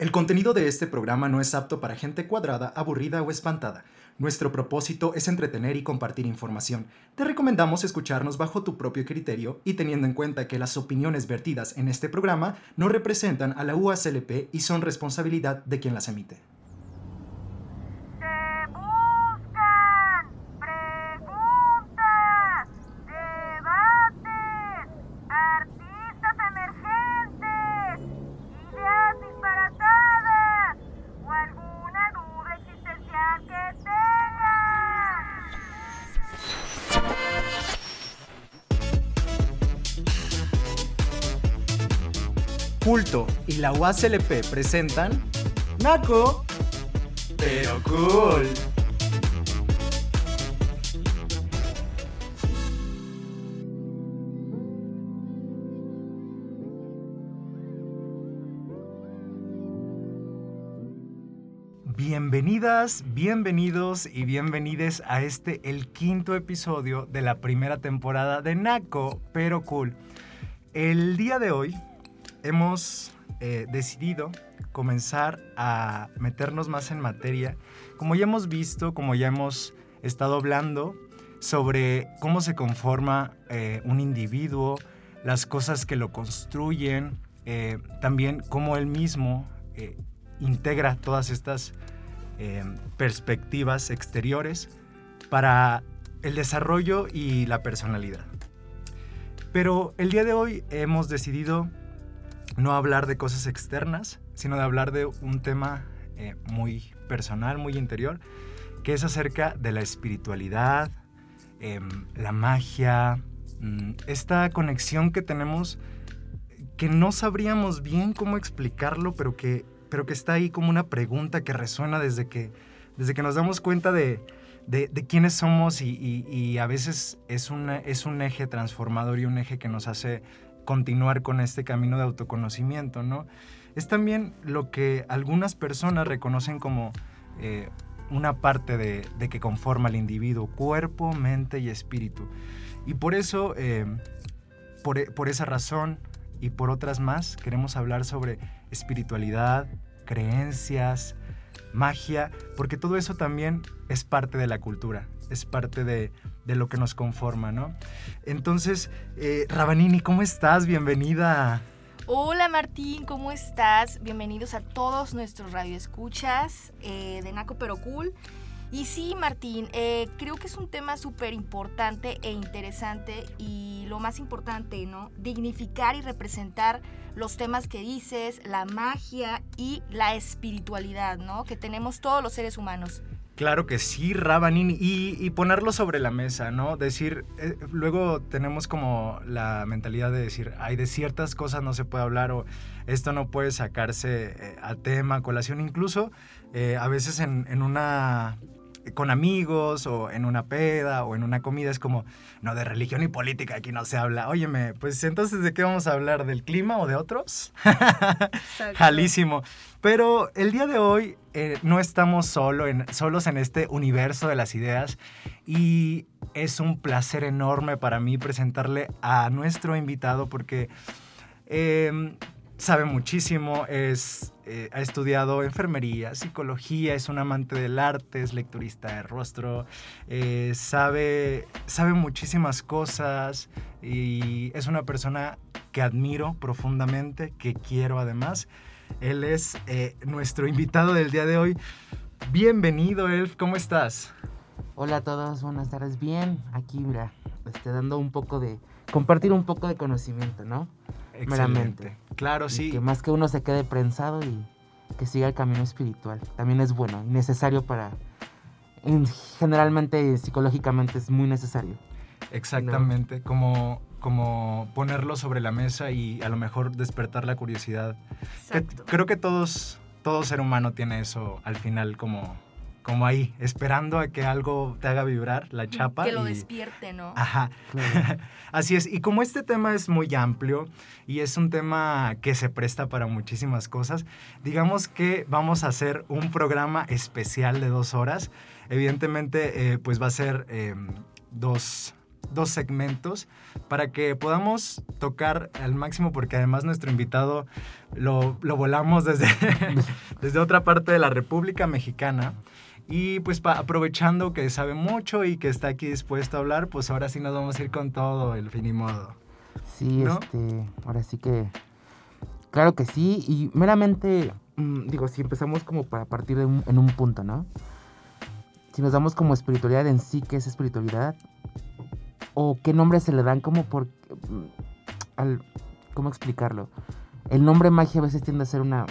El contenido de este programa no es apto para gente cuadrada, aburrida o espantada. Nuestro propósito es entretener y compartir información. Te recomendamos escucharnos bajo tu propio criterio y teniendo en cuenta que las opiniones vertidas en este programa no representan a la UASLP y son responsabilidad de quien las emite. La UASLP presentan Naco, pero cool. Bienvenidas, bienvenidos y bienvenides a este, el quinto episodio de la primera temporada de Naco, pero cool. El día de hoy hemos eh, decidido comenzar a meternos más en materia, como ya hemos visto, como ya hemos estado hablando sobre cómo se conforma eh, un individuo, las cosas que lo construyen, eh, también cómo él mismo integra todas estas perspectivas exteriores para el desarrollo y la personalidad. Pero el día de hoy hemos decidido no hablar de cosas externas, sino de hablar de un tema eh, muy personal, muy interior, que es acerca de la espiritualidad, em, la magia, mm, esta conexión que tenemos que no sabríamos bien cómo explicarlo, pero que, pero que está ahí como una pregunta que resuena desde que, desde que nos damos cuenta de, de, quiénes somos y a veces es, una, es un eje transformador y un eje que nos hace continuar con este camino de autoconocimiento, ¿no? Es también lo que algunas personas reconocen como eh, una parte de, que conforma al individuo, cuerpo, mente y espíritu. Y por eso, eh, por esa razón y por otras más, queremos hablar sobre espiritualidad, creencias, magia, porque todo eso también es parte de la cultura, es parte de, de lo que nos conforma, ¿no? Entonces, eh, Rabanini, ¿cómo estás? Bienvenida. Hola Martín, ¿cómo estás? Bienvenidos a todos nuestros radioescuchas eh, de Naco Pero Cool. Y sí, Martín, eh, creo que es un tema súper importante e interesante y lo más importante, ¿no? Dignificar y representar los temas que dices, la magia y la espiritualidad, ¿no? Que tenemos todos los seres humanos. Claro que sí, Rabanini, y, ponerlo sobre la mesa, ¿no? Decir, eh, luego tenemos como la mentalidad de decir, ay, de ciertas cosas no se puede hablar o esto no puede sacarse eh, a tema, colación, incluso eh, a veces en una con amigos o en una peda o en una comida es como, no, de religión y política aquí no se habla. Óyeme, pues entonces ¿de qué vamos a hablar? ¿Del clima o de otros? Jalísimo. Pero el día de hoy eh, no estamos solo en, solos en este universo de las ideas y es un placer enorme para mí presentarle a nuestro invitado porque eh, sabe muchísimo, es, eh, ha estudiado enfermería, psicología, es un amante del arte, es lecturista de rostro, eh, sabe, sabe muchísimas cosas y es una persona que admiro profundamente, que quiero además. Él es eh, nuestro invitado del día de hoy. Bienvenido, Elf, ¿cómo estás? Hola a todos, buenas tardes. Bien, aquí mira, este, dando un poco de, compartir un poco de conocimiento, ¿no? Meramente. Claro, Y sí. Que más que uno se quede prensado y que siga el camino espiritual. También es bueno y necesario para, en- generalmente psicológicamente es muy necesario. Exactamente, como, como ponerlo sobre la mesa y a lo mejor despertar la curiosidad. Que- creo que todos, todo ser humano tiene eso al final como, como ahí, esperando a que algo te haga vibrar la chapa. Que lo y- despierte, ¿no? Ajá, Claro. así es. Y como este tema es muy amplio y es un tema que se presta para muchísimas cosas, digamos que vamos a hacer un programa especial de dos horas. Evidentemente, eh, pues va a ser eh, dos dos segmentos para que podamos tocar al máximo, porque además nuestro invitado lo, lo volamos desde, desde otra parte de la República Mexicana. Y pues aprovechando que sabe mucho y que está aquí dispuesto a hablar, pues ahora sí nos vamos a ir con todo el fin y modo. Sí, ¿No? este, ahora sí que, claro que sí, y meramente, mm, digo, si empezamos como para partir de un- en un punto, ¿no? Si nos damos como espiritualidad en sí, ¿qué es espiritualidad? ¿O qué nombre se le dan como por, mm, al, ¿cómo explicarlo? El nombre magia a veces tiende a ser una,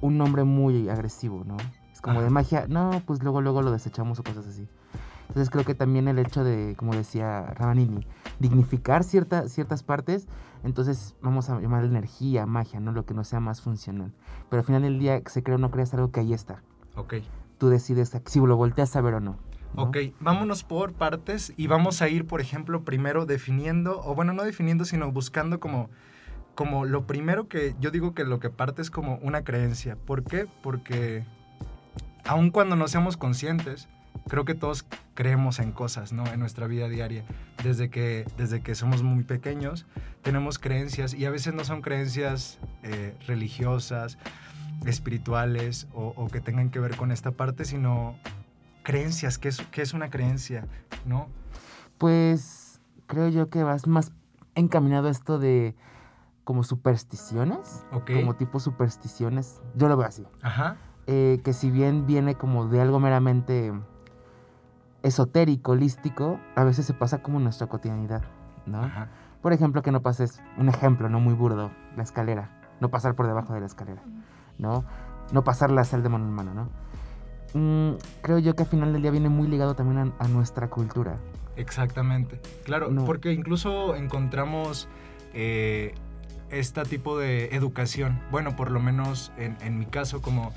un nombre muy agresivo, ¿no? Como de magia, no, pues luego, luego lo desechamos o cosas así. Entonces creo que también el hecho de, como decía Rabanini, dignificar cierta- ciertas partes, entonces vamos a llamar energía, magia, ¿no? Lo que no sea más funcional. Pero al final del día, se crea o no creas algo que ahí está. Ok. Tú decides si lo volteas a ver o no. ¿no? Ok, vámonos por partes y vamos a ir, por ejemplo, primero definiendo, o bueno, no definiendo, sino buscando como, como lo primero que yo digo que lo que parte es como una creencia. ¿Por qué? Porque aun cuando no seamos conscientes, creo que todos creemos en cosas, ¿no? En nuestra vida diaria. Desde que, desde que somos muy pequeños, tenemos creencias y a veces no son creencias eh, religiosas, espirituales o, o que tengan que ver con esta parte, sino creencias. ¿Qué es, qué es una creencia? ¿No? Pues creo yo que vas más encaminado a esto de como supersticiones, Ok. como tipo supersticiones. Yo lo veo así. Ajá. Eh, que si bien viene como de algo meramente esotérico, holístico, a veces se pasa como en nuestra cotidianidad, ¿no? Ajá. Por ejemplo, que no pases, un ejemplo no muy burdo, la escalera, no pasar por debajo de la escalera, ¿no? No pasar la sal de mano en mano, ¿no? Mm, creo yo que al final del día viene muy ligado también a, a nuestra cultura. Exactamente. Claro, No. porque incluso encontramos eh, este tipo de educación. Bueno, por lo menos en, en mi caso, como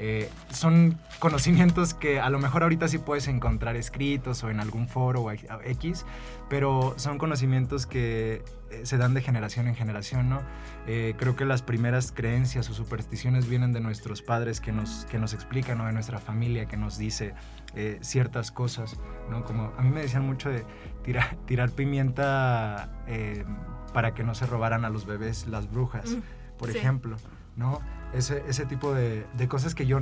eh, son conocimientos que a lo mejor ahorita sí puedes encontrar escritos o en algún foro o X, pero son conocimientos que eh, se dan de generación en generación, ¿no? Eh, creo que las primeras creencias o supersticiones vienen de nuestros padres que nos, que nos explican, o de nuestra familia que nos dice eh, ciertas cosas, ¿no? Como a mí me decían mucho de tirar, tirar pimienta eh, para que no se robaran a los bebés las brujas, Mm, por sí. ejemplo, ¿no? Ese, ese tipo de, de cosas que yo,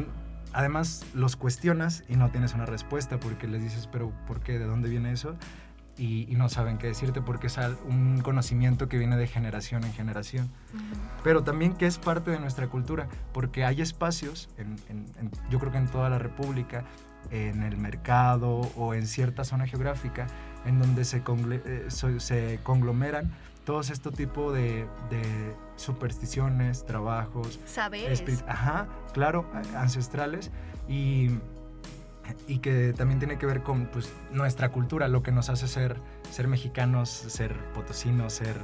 además, los cuestionas y no tienes una respuesta porque les dices, pero ¿por qué? ¿De dónde viene eso? Y, y no saben qué decirte porque es un conocimiento que viene de generación en generación pero también que es parte de nuestra cultura, porque hay espacios, en- en- en- yo creo que en toda la República, en el mercado o en cierta zona geográfica, en donde se, eh, conglomeran todos este tipo de, de supersticiones, trabajos, Saberes. ajá, claro, ancestrales y, y que también tiene que ver con pues, nuestra cultura, lo que nos hace ser, ser mexicanos, ser potosinos, ser,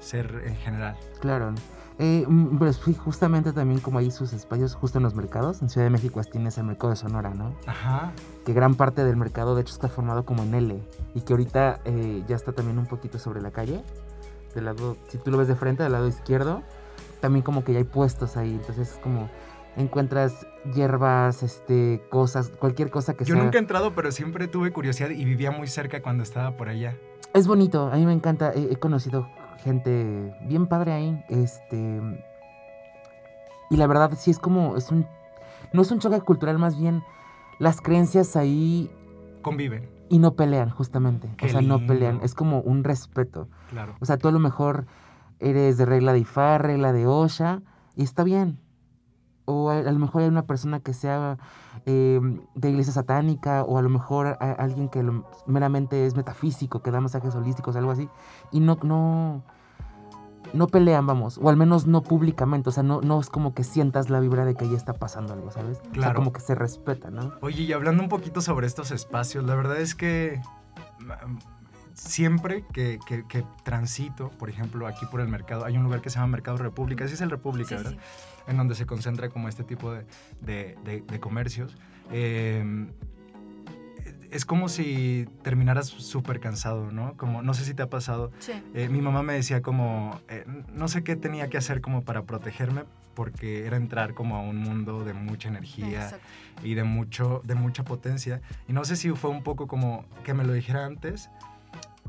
ser en general. Claro. Eh, mm, pues sí, justamente también como hay sus espacios justo en los mercados. En Ciudad de México tienes el mercado de Sonora, ¿no? Ajá. que gran parte del mercado de hecho está formado como en L y que ahorita eh, ya está también un poquito sobre la calle. Del lado, si tú lo ves de frente, del lado izquierdo, también como que ya hay puestos ahí. Entonces es como encuentras hierbas, este, cosas, cualquier cosa que Yo sea. nunca he entrado, pero siempre tuve curiosidad y vivía muy cerca cuando estaba por allá. Es bonito, a mí me encanta. He, he conocido gente bien padre ahí. Este. Y la verdad, sí es como. Es un. No es un choque cultural, más bien. Las creencias ahí Conviven, y no pelean, justamente. Qué o sea, no pelean. Es como un respeto. claro. O sea, tú a lo mejor eres de regla de Ifá, regla de Osha, y está bien. O a, a lo mejor hay una persona que sea eh, de iglesia satánica, o a lo mejor a- alguien que lo- meramente es metafísico, que da masajes holísticos, algo así, y no, no, no pelean, vamos, o al menos no públicamente, o sea, no, no es como que sientas la vibra de que ahí está pasando algo, ¿sabes? O sea, Claro. como que se respeta, ¿no? Oye, y hablando un poquito sobre estos espacios, la verdad es que siempre que, que- que transito, por ejemplo, aquí por el mercado, hay un lugar que se llama Mercado República, ese es el República, sí, ¿verdad? sí. En donde se concentra como este tipo de, de- de- de comercios. Eh, es como si terminaras súper cansado, ¿no? Como, no sé si te ha pasado, Sí. Eh, mi mamá me decía como, eh, no sé qué tenía que hacer como para protegerme, porque era entrar como a un mundo de mucha energía Exacto. y de, mucho, de mucha potencia. Y no sé si fue un poco como que me lo dijera antes,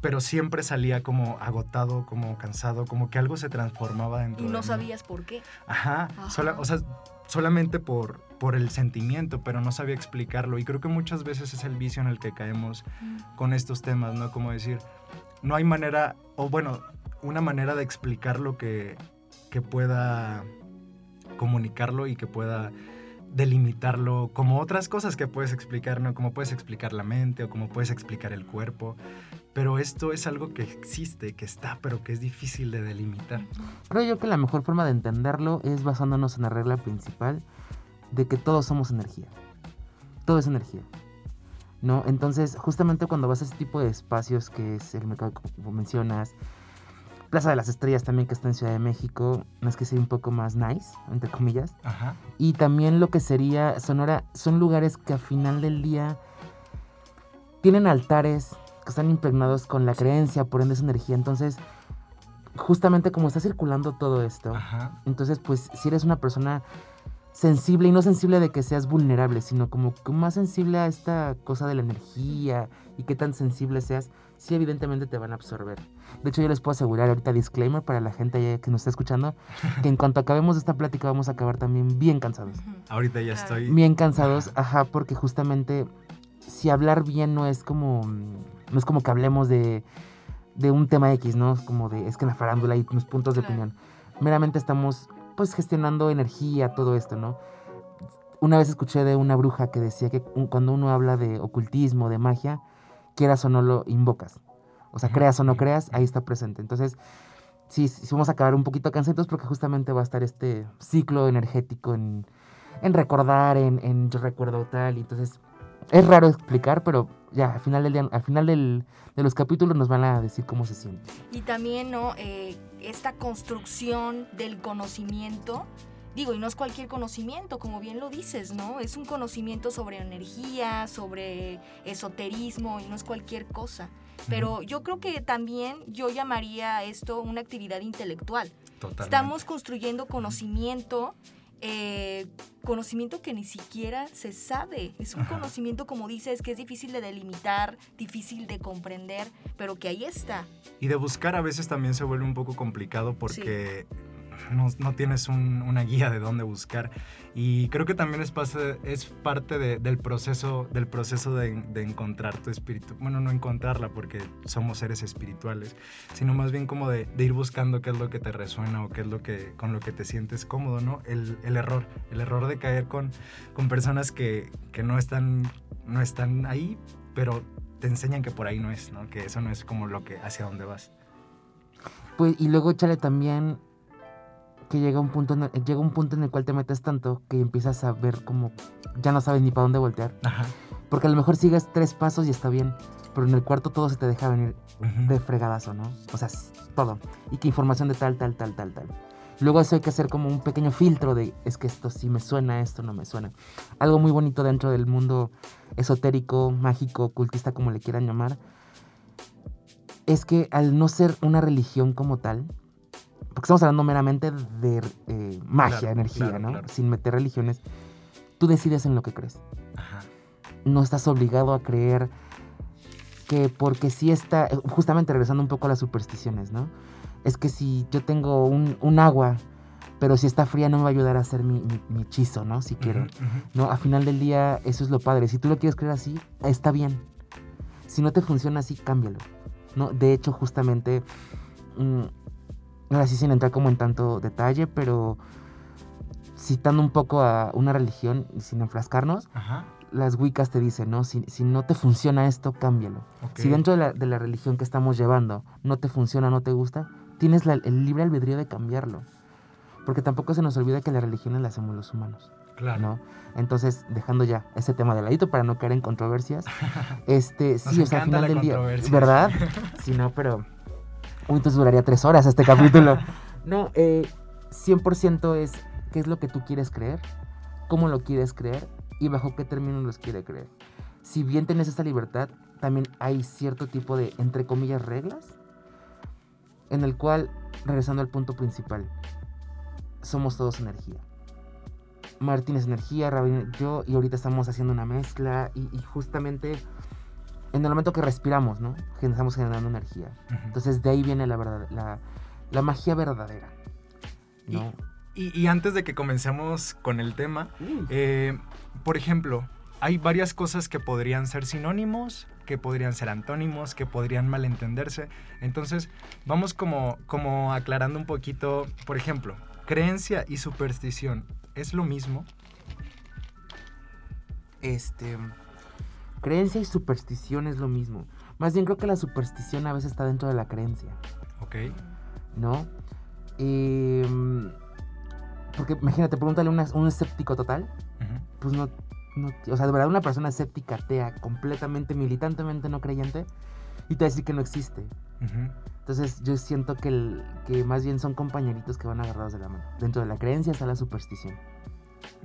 pero siempre salía como agotado, como cansado, como que algo se transformaba dentro Y de no mí. sabías por qué. Ajá, Ajá. sola- o sea, solamente por, por el sentimiento, pero no sabía explicarlo. Y creo que muchas veces es el vicio en el que caemos con estos temas, ¿no? Como decir, no hay manera, o bueno, una manera de explicarlo que, que pueda comunicarlo y que pueda delimitarlo como otras cosas que puedes explicar, ¿no? Como puedes explicar la mente o como puedes explicar el cuerpo. Pero esto es algo que existe, que está, pero que es difícil de delimitar. Creo yo que la mejor forma de entenderlo es basándonos en la regla principal de que todos somos energía. Todo es energía. ¿No? Entonces, justamente cuando vas a ese tipo de espacios que es el mercado, como mencionas, Plaza de las Estrellas también que está en Ciudad de México, no es que sea un poco más nice, entre comillas. Ajá. Y también lo que sería Sonora, son lugares que a final del día tienen altares que están impregnados con la creencia, por ende es energía. Entonces, justamente como está circulando todo esto, Ajá. entonces pues si eres una persona sensible y no sensible de que seas vulnerable, sino como que más sensible a esta cosa de la energía y qué tan sensible seas, sí evidentemente te van a absorber. De hecho yo les puedo asegurar ahorita disclaimer para la gente allá que nos está escuchando, que en cuanto acabemos esta plática vamos a acabar también bien cansados. Ahorita ya estoy. Bien cansados, ajá, porque justamente si hablar bien no es como no es como que hablemos de, de un tema X, ¿no? Es como de es que en la farándula hay unos puntos de opinión. Meramente estamos pues gestionando energía, todo esto, ¿no? Una vez escuché de una bruja que decía que un- cuando uno habla de ocultismo, de magia, quieras o no lo invocas. O sea, creas o no creas, ahí está presente. Entonces, sí, sí vamos a acabar un poquito cansados porque justamente va a estar este ciclo energético en, en recordar, en, en yo recuerdo tal. Y entonces, es raro explicar, pero ya, al final, del día- al final del- de los capítulos nos van a decir cómo se siente. Y también, ¿no? Eh, esta construcción del conocimiento, digo, y no es cualquier conocimiento, como bien lo dices, ¿no? Es un conocimiento sobre energía, sobre esoterismo, y no es cualquier cosa. Pero yo creo que también yo llamaría a esto una actividad intelectual. Totalmente. Estamos construyendo conocimiento, eh, conocimiento que ni siquiera se sabe. Es un Ajá. conocimiento, como dices, que es difícil de delimitar, difícil de comprender, pero que ahí está. Y de buscar a veces también se vuelve un poco complicado porque no, tienes un- una guía de dónde buscar. Y creo que también es, parte de- del proceso, del proceso de, encontrar tu espíritu. Bueno, no encontrarla porque somos seres espirituales, sino más bien como de, ir buscando qué es lo que te resuena o qué es lo que, con lo que te sientes cómodo, ¿no? El, el error, el error de caer con, personas que, que no, están, no están ahí, pero te enseñan que por ahí no es, ¿no? Que eso no es como lo que hacia dónde vas. Pues, y luego échale también que llega un punto en el, llega un punto en el cual te metes tanto que empiezas a ver como ya no sabes ni para dónde voltear. Ajá. Porque a lo mejor sigues tres pasos y está bien, pero en el cuarto todo se te deja venir de fregadazo, ¿no? O sea, todo. Y que información de tal, tal, tal, tal, tal. Luego eso hay que hacer como un pequeño filtro de, es que esto sí me suena, esto no me suena. Algo muy bonito dentro del mundo esotérico, mágico, ocultista, como le quieran llamar, es que al no ser una religión como tal, porque estamos hablando meramente de eh, magia, Claro, energía, claro, ¿no? claro. Sin meter religiones, tú decides en lo que crees Ajá. no estás obligado a creer que porque si está, justamente regresando un poco a las supersticiones, ¿no? Es que si yo tengo un, un agua, pero si está fría no me va a ayudar a hacer mi, mi- mi hechizo, ¿no? Si quiero. No, a final del día eso es lo padre. Si tú lo quieres creer así, está bien. Si no te funciona así, cámbialo. ¿no? De hecho, justamente, mm, ahora sí sin entrar como en tanto detalle, pero citando un poco a una religión y sin enfrascarnos, Ajá. las Wiccas te dicen, ¿no? Si, si no te funciona esto, cámbialo. ok. Si dentro de la, de la religión que estamos llevando no te funciona, no te gusta, tienes la- el libre albedrío de cambiarlo. Porque tampoco se nos olvida que las religiones las hacemos los humanos, Claro. ¿no? Entonces, dejando ya ese tema de ladito para no caer en controversias, este, sí, o sea, al final la del día. ¿verdad? Sí, no, pero... Uy, entonces duraría tres horas este capítulo. No, eh, 100% es qué es lo que tú quieres creer, cómo lo quieres creer y bajo qué términos los quiere creer. Si bien tienes esa libertad, también hay cierto tipo de, entre comillas, reglas, en el cual, regresando al punto principal, somos todos energía. Martín es energía, Rabin, yo, y ahorita estamos haciendo una mezcla, y justamente en el momento que respiramos, ¿no? Que estamos generando energía. Entonces de ahí viene la, verdad, la, la magia verdadera. ¿no? Y, y antes de que comencemos con el tema, eh, por ejemplo, hay varias cosas que podrían ser sinónimos, que podrían ser antónimos, que podrían malentenderse. Entonces, vamos como, como aclarando un poquito, por ejemplo, creencia y superstición, ¿es lo mismo? Este. Creencia y superstición es lo mismo. Más bien creo que la superstición a veces está dentro de la creencia, Ok. ¿no? Em, porque imagínate, pregúntale a un escéptico total, pues no, no- O sea, de verdad, una persona escéptica, atea, completamente, militantemente no creyente, y te va a decir que no existe. Entonces yo siento que, el- que más bien son compañeritos que van agarrados de la mano. Dentro de la creencia está la superstición.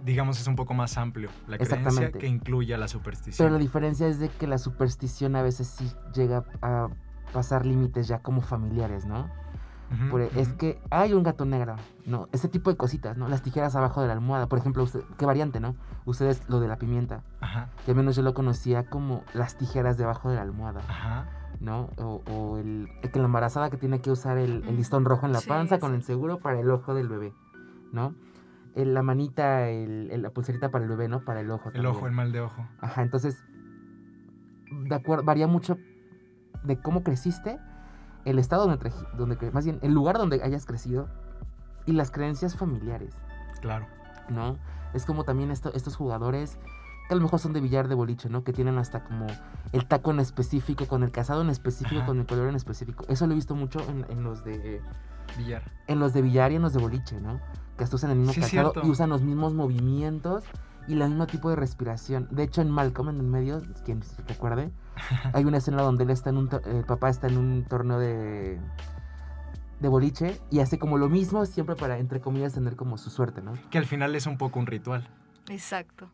Digamos, es un poco más amplio la creencia que incluye a la Pero superstición. la diferencia es de que la superstición a veces sí llega a pasar límites ya como familiares, ¿no? Por- es que hay un gato negro, ¿no? Ese tipo de cositas, ¿no? Las tijeras abajo de la almohada, por ejemplo, usted, ¿qué variante, no? Ustedes lo de la pimienta, Ajá, que al menos yo lo conocía como las tijeras debajo de la almohada, ajá. ¿no? O, o el, el que la embarazada que tiene que usar el, el listón rojo en la Sí, panza con el seguro para el ojo del bebé, ¿no? El- la manita, el, la pulserita para el bebé, ¿no? Para el ojo. El ojo, el mal de ojo. Ajá, entonces, de acuerdo, varía mucho de cómo creciste, el estado donde, donde más bien, el lugar donde hayas crecido y las creencias familiares, Claro. ¿no? Es como también esto, estos jugadores que a lo mejor son de billar de boliche, ¿no? Que tienen hasta como el taco en específico, con el casado en específico, Ajá. con el color en específico. Eso lo he visto mucho en, en los de Billar. en los de billar y en los de boliche, ¿no? Que hasta usan el mismo Sí, calzado y usan los mismos movimientos y el mismo tipo de respiración. De hecho, en Malcolm, en el medio, quien se recuerde, hay una escena donde él está en un, el papá está en un torneo de de boliche y hace como lo mismo siempre para, entre comillas, tener como su suerte, ¿no? Que al final es un poco un ritual. Exacto.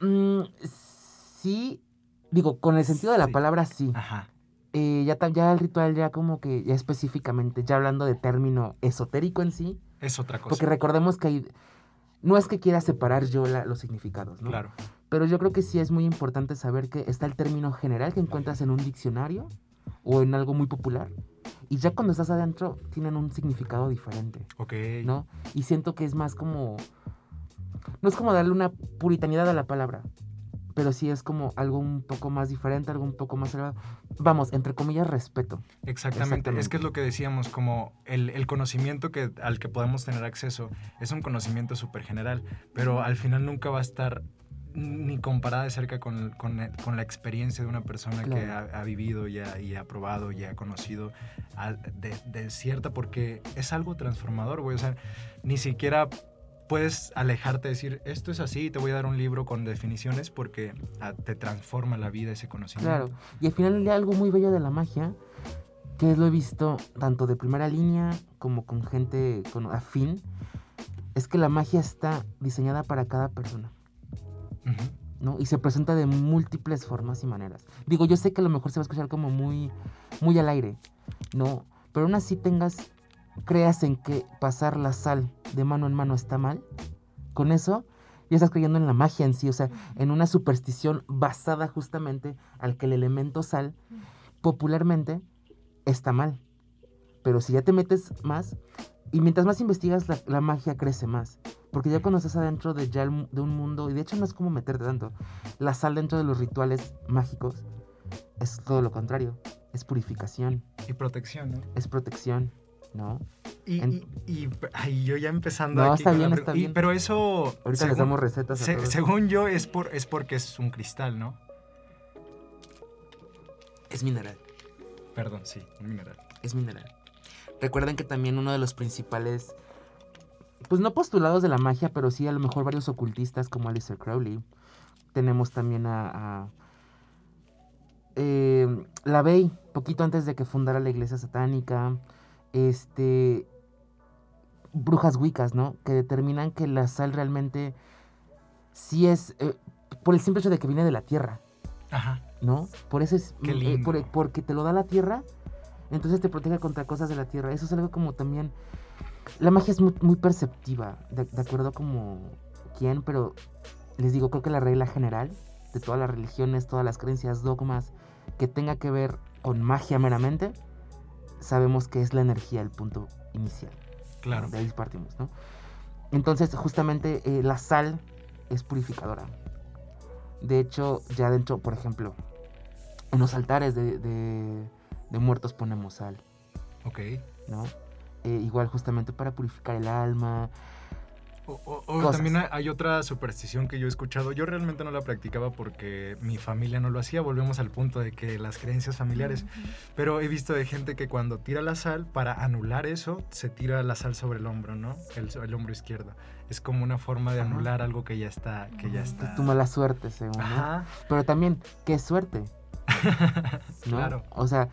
Mm, sí, digo, con el sentido de la Sí. palabra sí. Ajá. Eh, ya, ya el ritual ya como que, ya específicamente, ya hablando de término esotérico en sí, Es otra cosa. Porque recordemos que hay- no es que quiera separar yo la- los significados, ¿no? Claro. Pero yo creo que sí es muy importante saber que está el término general que encuentras en un diccionario o en algo muy popular. Y ya cuando estás adentro tienen un significado diferente, Ok. ¿no? Y siento que es más como... No es como darle una puritanidad a la palabra, pero sí es como algo un poco más diferente, algo un poco más elevado. Vamos, entre comillas, respeto. Exactamente. Es que es lo que decíamos, como el, el conocimiento que, al que podemos tener acceso es un conocimiento súper general, pero al final nunca va a estar ni comparada de cerca con, con- con la experiencia de una persona que Claro. ha, ha vivido y ha, y ha probado y ha conocido a- de, de cierta, porque es algo transformador, güey. O sea, ni siquiera puedes alejarte de decir, esto es así, te voy a dar un libro con definiciones porque ah, te transforma la vida ese conocimiento. Claro. Y al final hay algo muy bello de la magia, que lo he visto tanto de primera línea como con gente con afín, es que la magia está diseñada para cada persona. ¿no? Y se presenta de múltiples formas y maneras. Digo, yo sé que a lo mejor se va a escuchar como muy, muy al aire, ¿no? Pero aún así tengas, creas en que pasar la sal de mano en mano está mal, con eso ya estás creyendo en la magia en sí, o sea, en una superstición basada justamente al que el elemento sal popularmente está mal. Pero si ya te metes más, y mientras más investigas, la, la magia crece más. Porque ya cuando estás adentro de, ya el de un mundo, y de hecho no es como meterte tanto, la sal dentro de los rituales mágicos es todo lo contrario. Es purificación, Y protección, ¿no? es protección, ¿no? Y, En- y- y- ay, yo ya empezando No, aquí está la bien, está y- bien. pero eso, Ahorita les según, damos recetas a se- todos. según yo, es, por, es porque es un cristal, ¿no? Es mineral. Perdón, sí, un mineral. es mineral. Recuerden que también uno de los principales, pues no postulados de la magia, pero sí a lo mejor varios ocultistas como Alistair Crowley. Tenemos también a, a eh, la Bey, poquito antes de que fundara la iglesia satánica. Este, brujas wiccas, ¿no? Que determinan que la sal realmente sí es, eh, por el simple hecho de que viene de la tierra. Ajá. ¿no? Por eso es, Qué eh, por- porque te lo da la tierra, entonces te protege contra cosas de la tierra. Eso es algo como también... La magia es muy, muy perceptiva, de, de acuerdo como quién, pero les digo, creo que la regla general de todas las religiones, todas las creencias, dogmas, que tenga que ver con magia meramente, sabemos que es la energía el punto inicial. Claro. De ahí partimos, ¿no? Entonces, justamente eh, la sal es purificadora. De hecho, ya dentro, por ejemplo, en los altares de, de- de muertos ponemos sal, Ok. ¿no? Eh, igual justamente para purificar el alma. O, o- también hay- otra superstición que yo he escuchado. Yo realmente no la practicaba porque mi familia no lo hacía. Volvemos al punto de que las creencias familiares. Pero he visto de gente que cuando tira la sal, para anular eso, se tira la sal sobre el hombro, ¿no? El, el hombro izquierdo. Es como una forma de anular algo que ya está. Que ya está. Tu mala suerte, según, ¿no? Ajá. Pero también, qué suerte, ¿no? Claro. O sea,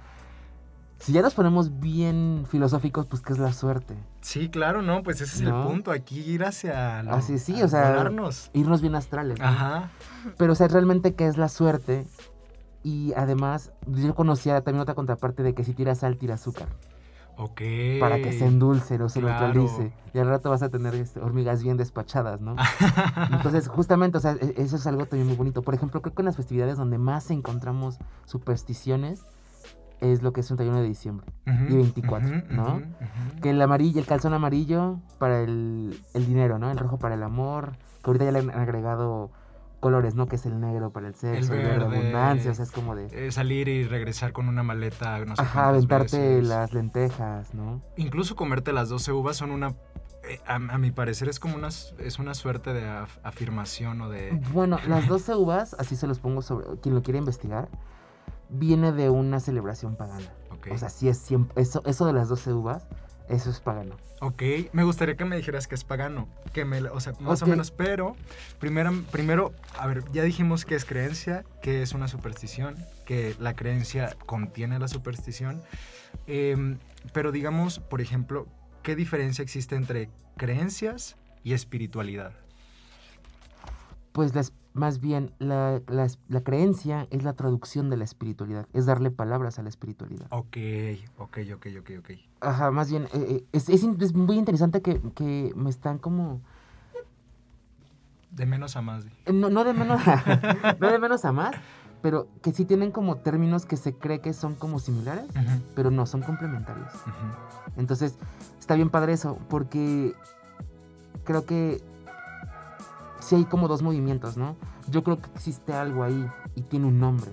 si ya nos ponemos bien filosóficos, pues, ¿qué es la suerte? Sí, claro, no, pues ese es ¿No? el punto. Aquí ir hacia. lo- Así sí, o sea, volarnos. Irnos bien astrales. ¿no? Ajá. Pero, o sea, realmente, ¿qué es la suerte? Y además, yo conocía también otra contraparte de que si tiras sal, tira azúcar. Ok. Para que se endulce o se claro. neutralice. Y al rato vas a tener este, hormigas bien despachadas, ¿no? Entonces, justamente, o sea, e- eso es algo también muy bonito. Por ejemplo, creo que en las festividades donde más encontramos supersticiones es lo que es 31 de diciembre. Y 24, ujú, ¿no? Que el amarillo, el calzón amarillo para el, el dinero, ¿no? El rojo para el amor. Que ahorita ya le han agregado colores, ¿no? Que es el negro para el sexo, el, verde, verde. abundancia. O sea, es como de... Eh, salir y regresar con una maleta, no sé Ajá, aventarte veces. las lentejas, ¿no? Incluso comerte las 12 uvas son una... eh, a, a mi parecer es como una, es una suerte de af- afirmación o de... Bueno, las 12 uvas, así se los pongo sobre... Quien lo quiere investigar, viene de una celebración pagana. O sea, sí es siempre... Eso, eso de las 12 uvas, eso es pagano. Ok, me gustaría que me dijeras que es pagano, que me, o sea, más o menos, pero primero, primero, a ver, ya dijimos que es creencia, que es una superstición, que la creencia contiene la superstición, em, pero digamos, por ejemplo, ¿qué diferencia existe entre creencias y espiritualidad? Pues las, más bien, la, la la creencia es la traducción de la espiritualidad, es darle palabras a la espiritualidad. Ok, ok, ok, ok, ok. Ajá, más bien, eh, eh, es, es es muy interesante que, que me están como... De menos a más. eh, No, no de menos no de menos a más, pero que sí tienen como términos que se cree que son como similares, pero no, son complementarios. Entonces, está bien padre eso, porque creo que sí hay como dos movimientos, ¿no? Yo creo que existe algo ahí y tiene un nombre.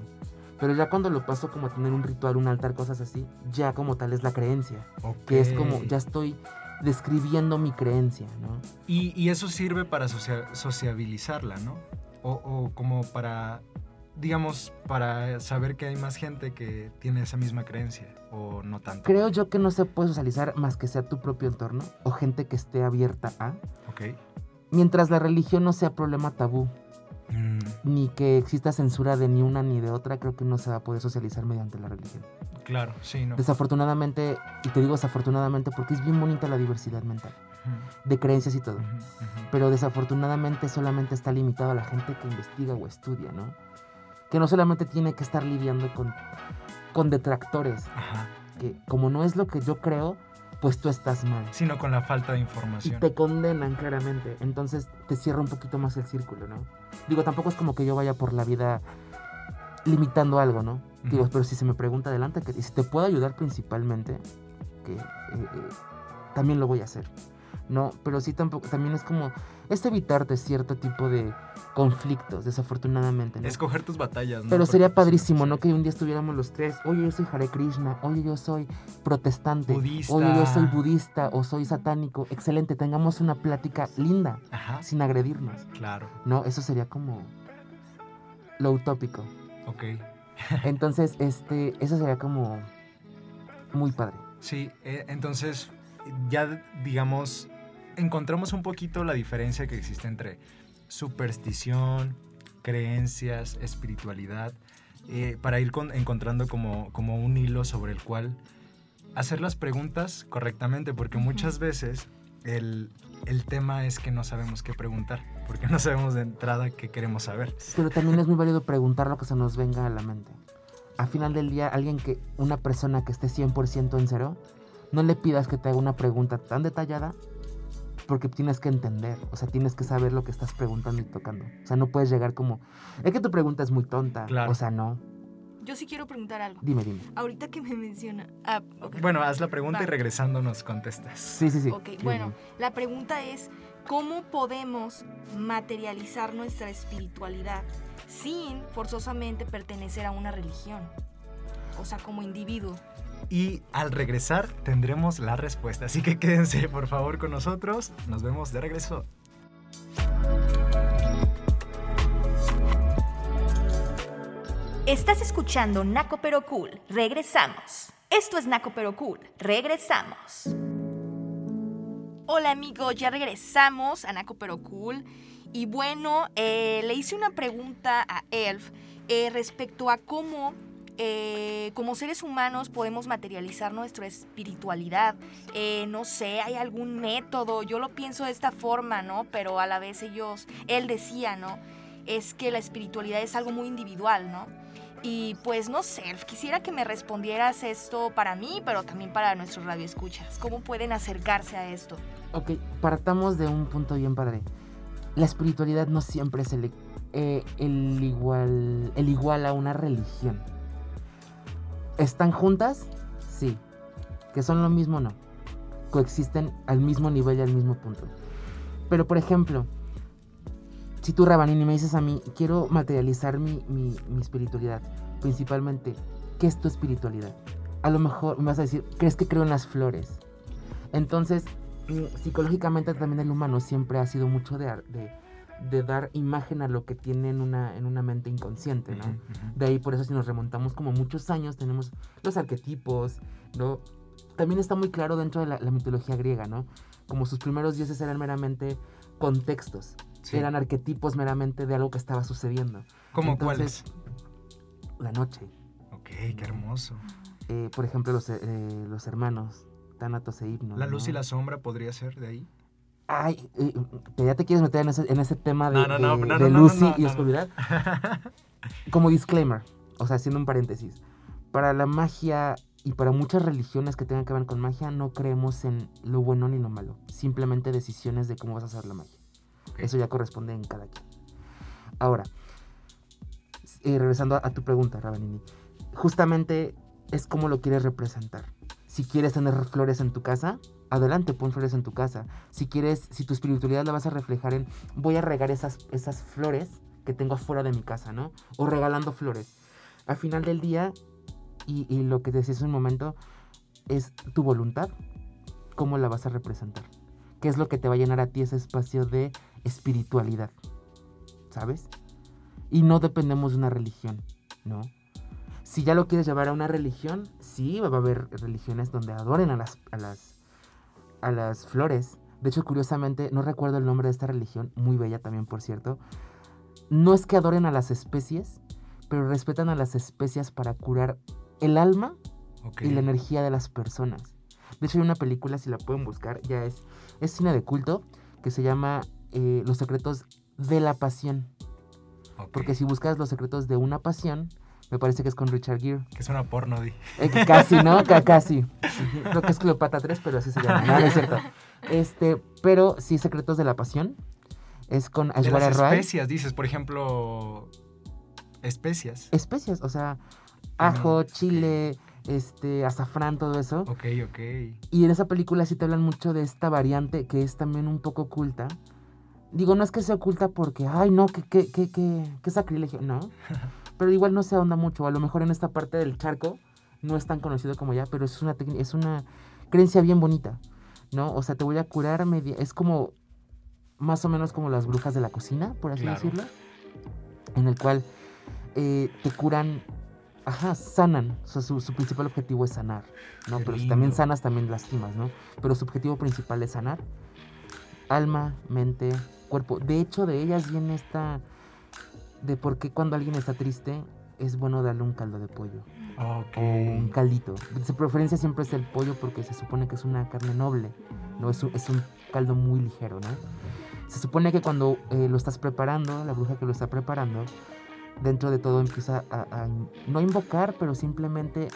Pero ya cuando lo paso como a tener un ritual, un altar, cosas así, ya como tal es la creencia. Que es como, ya estoy describiendo mi creencia, ¿no? Y, y eso sirve para socia- sociabilizarla, ¿no? O, o como para, digamos, para saber que hay más gente que tiene esa misma creencia, o no tanto. Creo yo que no se puede socializar más que sea tu propio entorno o gente que esté abierta a, Ok. Mientras la religión no sea problema tabú, Mm, ni que exista censura de ni una ni de otra, creo que no se va a poder socializar mediante la religión. claro, sí, ¿no? Desafortunadamente, y te digo desafortunadamente porque es bien bonita la diversidad mental, de creencias y todo. Pero desafortunadamente solamente está limitado a la gente que investiga o estudia, ¿no? Que no solamente tiene que estar lidiando con, con detractores, Ajá. que como no es lo que yo creo, pues tú estás mal. Sino con la falta de Y información. te condenan claramente. Entonces te cierra un poquito más el círculo, ¿no? Digo, tampoco es como que yo vaya por la vida limitando algo, ¿no? Digo, pero si se me pregunta adelante, que y si te puedo ayudar principalmente, que eh, eh, también lo voy a hacer. No, pero sí tampoco, también es como, es evitarte cierto tipo de conflictos, desafortunadamente, ¿no? Escoger tus batallas, ¿no? Pero Porque, sería pues, padrísimo. ¿no? Que un día estuviéramos los tres. Oye, yo soy Hare Krishna. Oye, yo soy protestante. Budista. Oye, yo soy budista o soy satánico. Excelente, tengamos una plática linda, Ajá, sin agredirnos. claro. No, eso sería como lo utópico. Ok. Entonces, este, eso sería como muy padre. Sí, eh, entonces ya digamos, encontramos un poquito la diferencia que existe entre superstición, creencias, espiritualidad, eh, para ir con- encontrando como, como un hilo sobre el cual hacer las preguntas correctamente, porque muchas veces el, el tema es que no sabemos qué preguntar, porque no sabemos de entrada qué queremos saber. Pero también es muy válido preguntar lo que se nos venga a la mente. A final del día, alguien que, una persona que esté 100% en cero, no le pidas que te haga una pregunta tan detallada porque tienes que entender, o sea, tienes que saber lo que estás preguntando y tocando. O sea, no puedes llegar como, es que tu pregunta es muy tonta. Claro. O sea, no. Yo sí quiero preguntar algo. Dime, dime. Ahorita que me menciona. Ah. Bueno, haz la pregunta y regresando nos contestas. Sí, sí, sí. Ok, Dime, bueno, la pregunta es, ¿cómo podemos materializar nuestra espiritualidad sin forzosamente pertenecer a una religión? O sea, como individuo. Y al regresar tendremos la respuesta. Así que quédense por favor con nosotros. Nos vemos de regreso. Estás escuchando Naco Pero Cool. Regresamos. Esto es Naco Pero Cool. Regresamos. Hola amigos, ya regresamos a Naco Pero Cool. Y bueno, eh, le hice una pregunta a Elf eh, respecto a cómo eh, como seres humanos podemos materializar nuestra espiritualidad. Eh, no sé, hay algún método, yo lo pienso de esta forma, ¿no? Pero a la vez ellos, él decía, ¿no? Es que la espiritualidad es algo muy individual, ¿no? Y pues no sé, quisiera que me respondieras esto para mí, pero también para nuestros radioescuchas. ¿Cómo pueden acercarse a esto? Ok, partamos de un punto bien padre. La espiritualidad no siempre es el, eh, el igual, el igual a una religión. ¿Están juntas? Sí. ¿Que son lo mismo? No. Coexisten al mismo nivel y al mismo punto. Pero, por ejemplo, si tú, Rabanini, me dices a mí, quiero materializar mi, mi- espiritualidad, principalmente, ¿qué es tu espiritualidad? A lo mejor me vas a decir, ¿crees que creo en las flores? Entonces, mm, psicológicamente también el humano siempre ha sido mucho de, de, de dar imagen a lo que tiene en una, en una mente inconsciente, ¿no? De ahí por eso si nos remontamos como muchos años tenemos los arquetipos, ¿no? También está muy claro dentro de la, la mitología griega, ¿no? Como sus primeros dioses eran meramente contextos, Sí. eran arquetipos meramente de algo que estaba sucediendo. ¿Cómo cuáles? La noche, Ok, qué hermoso. eh, por ejemplo, los, eh, los hermanos, Tánatos e Hipno. La luz y la sombra podría ser de ahí. Ay, eh, ¿te- ¿ya te quieres meter en ese, en ese tema de, No, no, no, de- no, de no, no, luz y- oscuridad? Como disclaimer, o sea, haciendo un paréntesis. Para la magia y para muchas religiones que tengan que ver con magia, no creemos en lo bueno ni lo malo. Simplemente decisiones de cómo vas a hacer la magia. Eso ya corresponde en cada quien. Ahora, eh, regresando a, a tu pregunta, Rabanini. Justamente es como lo quieres representar. Si quieres tener flores en tu casa, adelante, pon flores en tu casa. Si quieres, si tu espiritualidad la vas a reflejar en, voy a regar esas, esas flores que tengo afuera de mi casa, ¿no? O regalando flores. Al final del día, y, lo que decías hace un momento, es tu voluntad, cómo la vas a representar. ¿Qué es lo que te va a llenar a ti ese espacio de espiritualidad? ¿Sabes? Y no dependemos de una religión, ¿no? Si ya lo quieres llevar a una religión, sí, va a haber religiones donde adoren a las, a las, a las flores. De hecho, curiosamente, no recuerdo el nombre de esta religión, muy bella también, por cierto. No es que adoren a las especies, pero respetan a las especies para curar el alma y la energía de las personas. De hecho, hay una película, si la pueden buscar, ya es, es cine de culto, que se llama eh, Los secretos de la pasión. Porque si buscas los secretos de una pasión, me parece que es con Richard Gere. Que es una porno, di. Eh, casi, ¿no? Ca- casi. Creo que es Cleopatra 3, pero así se llama. No, no es cierto. Este, pero sí, Secretos de la Pasión. Es con De Rai. especias, dices, por ejemplo, especias. Especias, o sea, ajo, ok. chile, este, azafrán, todo eso. Ok, ok. Y en esa película sí te hablan mucho de esta variante que es también un poco oculta. Digo, no es que sea oculta porque, ay, no, que, que, que, que, que sacrilegio, no. Pero igual no se ahonda mucho. A lo mejor en esta parte del charco no es tan conocido como ya, pero es una, es una creencia bien bonita, ¿no? O sea, te voy a curar, media, es como, más o menos como las brujas de la cocina, por así Claro. decirlo. En el cual eh, te curan, ajá, sanan. O sea, su, su principal objetivo es sanar, ¿no? Qué Pero si también sanas, también lastimas, ¿no? Pero su objetivo principal es sanar. Alma, mente, cuerpo. De hecho, de ellas viene esta... De por qué cuando alguien está triste es bueno darle un caldo de pollo Ok. o un caldito. Su preferencia siempre es el pollo porque se supone que es una carne noble, no es un, es un caldo muy ligero, ¿no? Se supone que cuando eh, lo estás preparando, la bruja que lo está preparando, dentro de todo empieza a, a no invocar, pero simplemente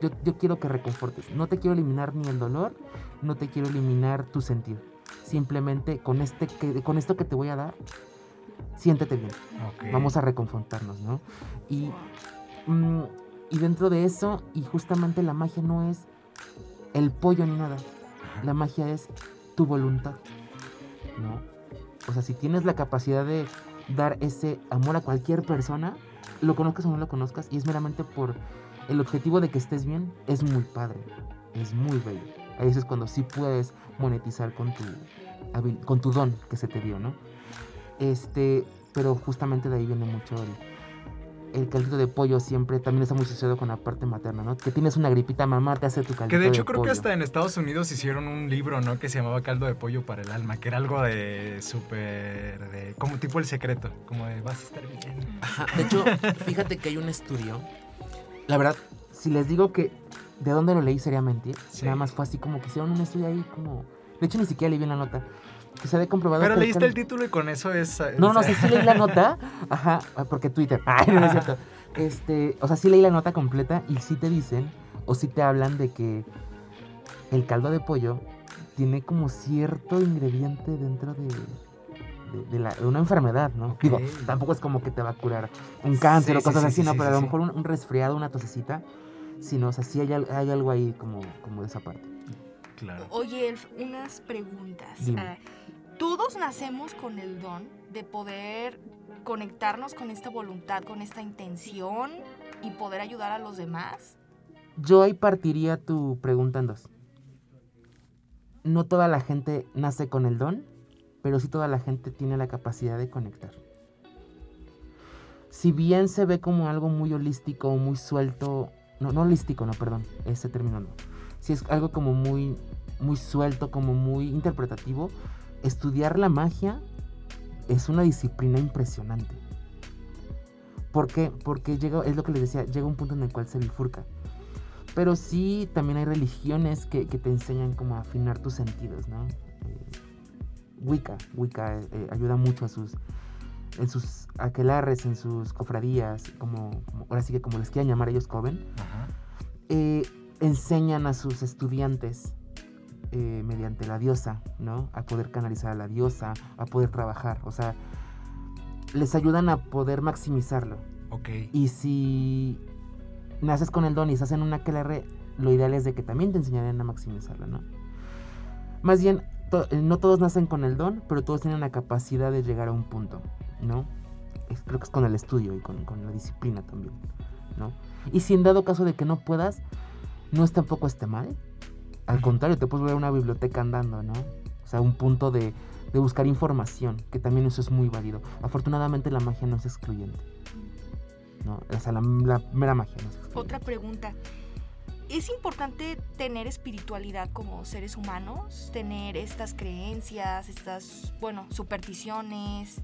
yo, yo quiero que reconfortes. No te quiero eliminar ni el dolor, no te quiero eliminar tu sentir. Simplemente con, este que, con esto que te voy a dar, siéntete bien. Vamos a reconfortarnos, ¿no? Y, mm, y dentro de eso, y justamente la magia no es el pollo ni nada. La magia es tu voluntad, ¿no? O sea, si tienes la capacidad de dar ese amor a cualquier persona, lo conozcas o no lo conozcas, y es meramente por el objetivo de que estés bien, es muy padre, es muy bello. Ahí es cuando sí puedes monetizar con tu, con tu don que se te dio, ¿no? Este, pero justamente de ahí viene mucho el, el caldito de pollo siempre también está muy asociado con la parte materna, ¿no? Que tienes una gripita, mamá te hace tu caldito Que de hecho creo pollo. que hasta en Estados Unidos hicieron un libro, ¿no? Que se llamaba Caldo de Pollo para el Alma, que era algo de súper... de como tipo el secreto, como de vas a estar bien. Ajá, De hecho, fíjate que hay un estudio. La verdad, si les digo que de dónde lo leí sería mentir. Sí. Nada más fue así como que hicieron un estudio ahí como... De hecho, ni siquiera leí bien la nota. Que se había comprobado Pero que leíste el título y con eso es... No, no, sí, sí leí la nota. Ajá, ah, porque Twitter. Ay, no, no es cierto. Este, o sea, sí leí la nota completa y sí te dicen, o sí te hablan de que el caldo de pollo tiene como cierto ingrediente dentro de, de, de la- de una enfermedad, ¿no? Digo, tampoco es como que te va a curar un cáncer Sí, o cosas sí, así, sí, ¿no? sí, Pero a lo sí. mejor un, un resfriado, una tosecita, sí, no, o sea, sí hay, al- hay algo ahí como, como de esa parte. Claro. Oye, Elf, unas preguntas. Dime. Ah, Todos nacemos con el don de poder conectarnos con esta voluntad, con esta intención y poder ayudar a los demás. Yo ahí partiría tu pregunta en dos. No toda la gente nace con el don, pero sí toda la gente tiene la capacidad de conectar. Si bien se ve como algo muy holístico muy suelto, no, no holístico, no, perdón, ese término no. Si es algo como muy, muy suelto, como muy interpretativo, estudiar la magia es una disciplina impresionante. ¿Por qué? Porque llega, es lo que les decía, llega un punto en el cual se bifurca. Pero sí, también hay religiones que, que te enseñan como a afinar tus sentidos, ¿no? Eh, Wicca, Wicca eh, ayuda mucho a sus, en sus aquelarres, en sus cofradías, como, como- ahora sí que como les quieran llamar ellos coven, Ajá. eh, enseñan a sus estudiantes eh, mediante la diosa, ¿no? A poder canalizar a la diosa, a poder trabajar, o sea, les ayudan a poder maximizarlo. Ok. Y si naces con el don y estás en una aquelarre, lo ideal es de que también te enseñaran a maximizarlo, ¿no? Más bien, to- eh, no todos nacen con el don, pero todos tienen la capacidad de llegar a un punto, ¿no? Es- creo que es con el estudio y con, con la disciplina también, ¿no? Y si en dado caso de que no puedas, no es tampoco esté mal. Al contrario, te puedes ver a una biblioteca andando, ¿no? O sea, un punto de, de buscar información, que también eso es muy válido. Afortunadamente la magia no es excluyente. No, o sea, la, la mera magia no es excluyente. Otra pregunta. ¿Es importante tener espiritualidad como seres humanos? Tener estas creencias, estas, bueno, supersticiones.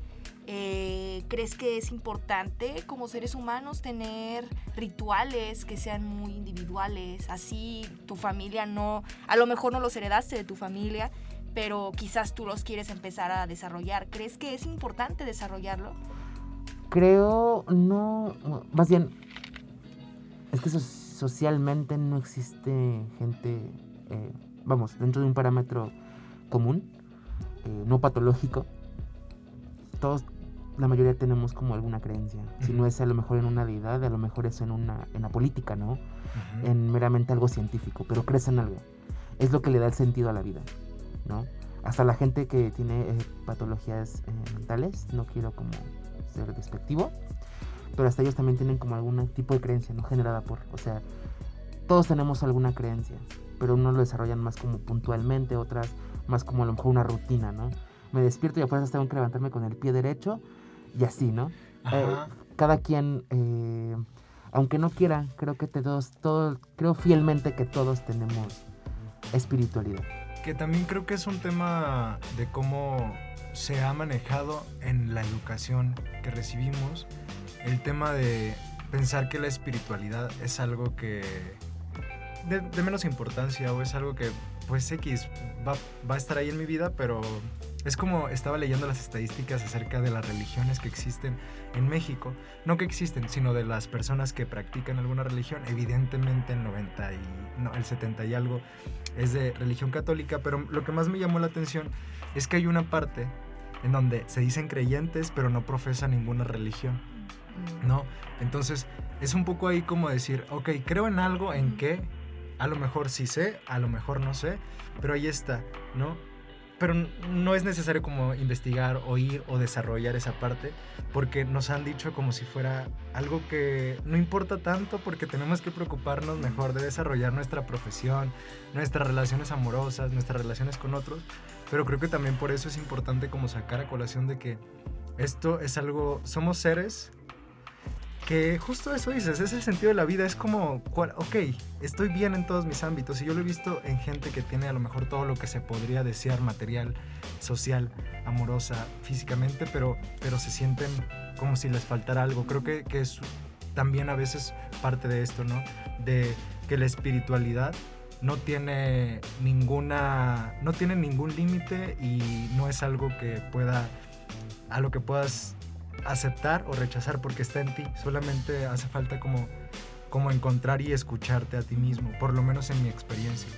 Eh, ¿Crees que es importante como seres humanos tener rituales que sean muy individuales? Así tu familia no, a lo mejor no los heredaste de tu familia, pero quizás tú los quieres empezar a desarrollar. ¿Crees que es importante desarrollarlo? Creo, no, más bien, es que so- socialmente no existe gente, eh, vamos, dentro de un parámetro común, eh, no patológico. Todos, la mayoría tenemos como alguna creencia. Si no es a lo mejor en una deidad, a lo mejor es en una, en la política, ¿no? Ujú. en meramente algo científico, pero crees en algo. Es lo que le da el sentido a la vida, ¿no? Hasta la gente que tiene eh, patologías eh, mentales, no quiero como ser despectivo, pero hasta ellos también tienen como algún tipo de creencia, ¿no? Generada por, o sea, todos tenemos alguna creencia, pero unos lo desarrollan más como puntualmente, otras más como a lo mejor una rutina, ¿no? Me despierto y afuera tengo que levantarme con el pie derecho y así, ¿no? Ajá. cada quien, eh, aunque no quiera, creo que todos, todos, creo fielmente que todos tenemos espiritualidad. Que también creo que es un tema de cómo se ha manejado en la educación que recibimos el tema de pensar que la espiritualidad es algo que de, de menos importancia o es algo que pues X va, va a estar ahí en mi vida pero Es como estaba leyendo las estadísticas acerca de las religiones que existen en México. No que existen, sino de las personas que practican alguna religión. Evidentemente el 90 y no, el 70 y algo es de religión católica, pero lo que más me llamó la atención es que hay una parte en donde se dicen creyentes, pero no profesan ninguna religión. ¿No? Entonces, es un poco ahí como decir, ok, creo en algo en que a lo mejor sí sé, a lo mejor no sé, pero ahí está, ¿no? Pero no es necesario como investigar, oír o desarrollar esa parte, porque nos han dicho como si fuera algo que no importa tanto, porque tenemos que preocuparnos mejor de desarrollar nuestra profesión, nuestras relaciones amorosas, nuestras relaciones con otros, pero creo que también por eso es importante como sacar a colación de que esto es algo, somos seres que justo eso dices, es el sentido de la vida, es como, ok, estoy bien en todos mis ámbitos y yo lo he visto en gente que tiene a lo mejor todo lo que se podría desear, material, social, amorosa, físicamente, pero, pero se sienten como si les faltara algo. Creo que, que es también a veces parte de esto, ¿no? De que la espiritualidad no tiene ninguna, no tiene ningún límite y no es algo que pueda, a lo que puedas aceptar o rechazar porque está en ti. Solamente hace falta como, como encontrar y escucharte a ti mismo, por lo menos en mi experiencia.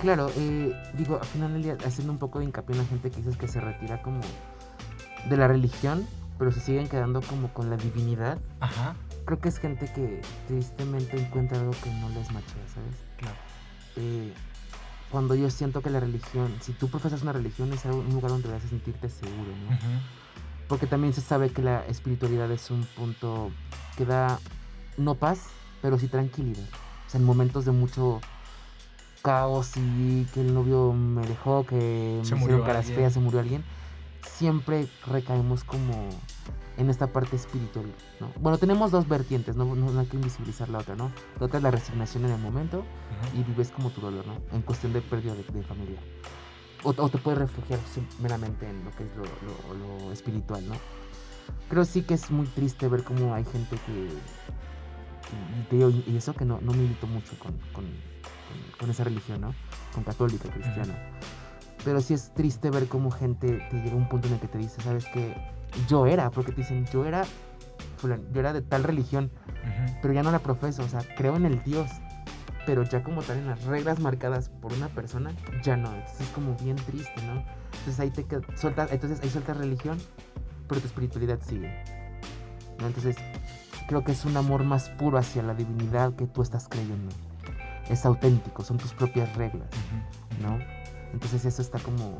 Claro, eh, digo, al final del día, haciendo un poco de hincapié en la gente que dices que se retira como de la religión, pero se siguen quedando como con la divinidad. Ajá. Creo que es gente que tristemente encuentra algo que no les machea, ¿sabes? Claro. Eh, cuando yo siento que la religión, si tú profesas una religión, es un lugar donde vas a sentirte seguro, ¿no? Porque también se sabe que la espiritualidad es un punto que da no paz, pero sí tranquilidad. O sea, en momentos de mucho caos y que el novio me dejó, que Se me murió hicieron caras alguien. feas, se murió alguien, siempre recaemos como en esta parte espiritual, ¿no? Bueno, tenemos dos vertientes, no, no, no hay que invisibilizar la otra, ¿no? La otra es la resignación en el momento y vives como tu dolor, ¿no? En cuestión de pérdida de, de familia. O, o te puedes refugiar meramente en lo que es lo, lo- lo espiritual, ¿no? Creo sí que es muy triste ver cómo hay gente que... Y, y eso que no, no milito mucho con, con, con- esa religión, ¿no? Con católica, cristiana. Pero sí es triste ver cómo gente te llega a un punto en el que te dice, ¿sabes qué? Yo era, porque te dicen, yo era, yo era de tal religión, Ujú. pero ya no la profeso, o sea, creo en el Dios, pero ya como tal en las reglas marcadas por una persona, ya no, entonces es como bien triste, ¿no? Entonces ahí te sueltas, entonces ahí sueltas religión, pero tu espiritualidad sigue, ¿no? Entonces creo que es un amor más puro hacia la divinidad que tú estás creyendo, es auténtico, son tus propias reglas. ¿no? Entonces eso está como,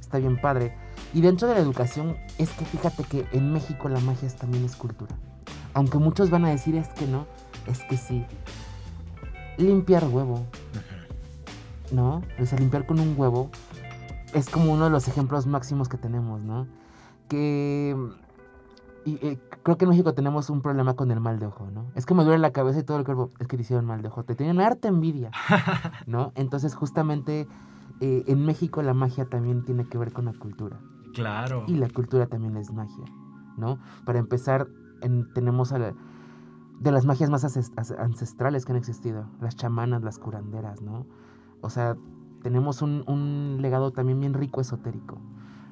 está bien padre. Y dentro de la educación, es que fíjate que en México la magia también es cultura. Aunque muchos van a decir es que no, es que sí. Limpiar huevo, ¿no? O sea, limpiar con un huevo es como uno de los ejemplos máximos que tenemos, ¿no? Que... Y, eh, creo que en México tenemos un problema con el mal de ojo, ¿no? Es que me duele la cabeza y todo el cuerpo. Es que te hicieron mal de ojo. Te tienen harta envidia, ¿no? Entonces, justamente eh, en México la magia también tiene que ver con la cultura. Claro. Y la cultura también es magia, ¿no? Para empezar, en- tenemos a la- de las magias más ancestrales que han existido, las chamanas, las curanderas, ¿no? O sea, tenemos un, un legado también bien rico esotérico,